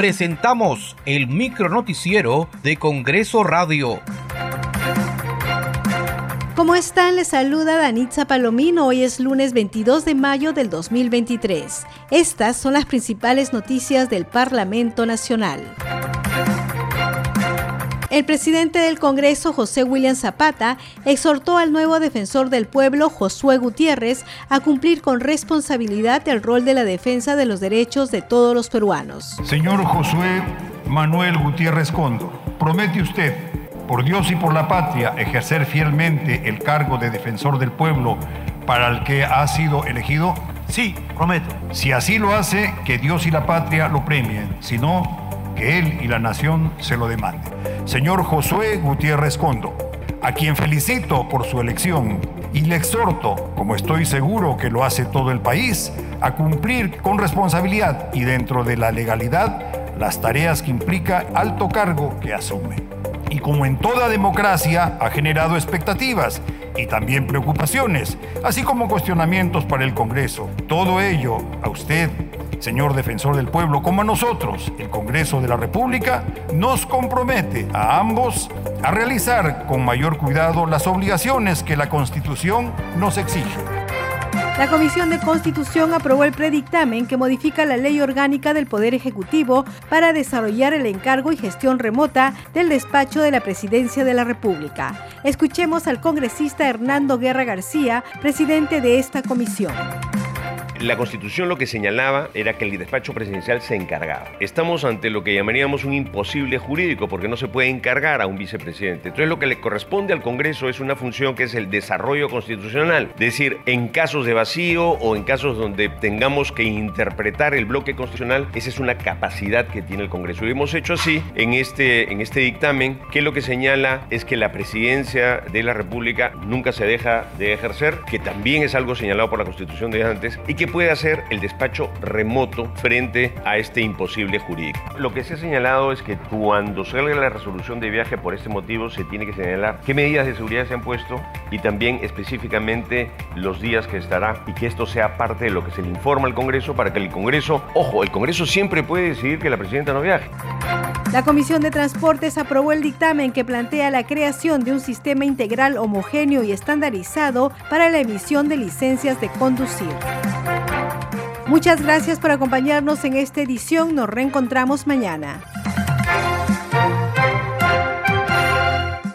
presentamos el micronoticiero de Congreso Radio. ¿Cómo están? Les saluda Danitza Palomino. Hoy es lunes 22 de mayo del 2023. Estas son las principales noticias del Parlamento Nacional. El presidente del Congreso, José William Zapata, exhortó al nuevo defensor del pueblo, Josué Gutiérrez, a cumplir con responsabilidad el rol de la defensa de los derechos de todos los peruanos. Señor Josué Manuel Gutiérrez Condo, promete usted, por Dios y por la patria, ejercer fielmente el cargo de defensor del pueblo para el que ha sido elegido. Sí, prometo. Si así lo hace, que Dios y la patria lo premien. Si no, que él y la nación se lo demanden. Señor Josué Gutiérrez Condo, a quien felicito por su elección y le exhorto, como estoy seguro que lo hace todo el país, a cumplir con responsabilidad y dentro de la legalidad las tareas que implica alto cargo que asume. Y como en toda democracia ha generado expectativas y también preocupaciones, así como cuestionamientos para el Congreso. Todo ello a usted señor defensor del pueblo, como a nosotros, el Congreso de la República, nos compromete a ambos a realizar con mayor cuidado las obligaciones que la Constitución nos exige. La Comisión de Constitución aprobó el predictamen que modifica la ley orgánica del Poder Ejecutivo para desarrollar el encargo y gestión remota del despacho de la Presidencia de la República. Escuchemos al congresista Hernando Guerra García, presidente de esta comisión. La Constitución lo que señalaba era que el despacho presidencial se encargaba. Estamos ante lo que llamaríamos un imposible jurídico porque no se puede encargar a un vicepresidente. Entonces lo que le corresponde al Congreso es una función que es el desarrollo constitucional. Es decir, en casos de vacío o en casos donde tengamos que interpretar el bloque constitucional, esa es una capacidad que tiene el Congreso. Y hemos hecho así en este, en este dictamen que lo que señala es que la presidencia de la República nunca se deja de ejercer, que también es algo señalado por la Constitución de antes y que puede hacer el despacho remoto frente a este imposible jurídico. Lo que se ha señalado es que cuando salga la resolución de viaje por este motivo se tiene que señalar qué medidas de seguridad se han puesto y también específicamente los días que estará y que esto sea parte de lo que se le informa al Congreso para que el Congreso, ojo, el Congreso siempre puede decidir que la presidenta no viaje. La Comisión de Transportes aprobó el dictamen que plantea la creación de un sistema integral homogéneo y estandarizado para la emisión de licencias de conducir. Muchas gracias por acompañarnos en esta edición. Nos reencontramos mañana.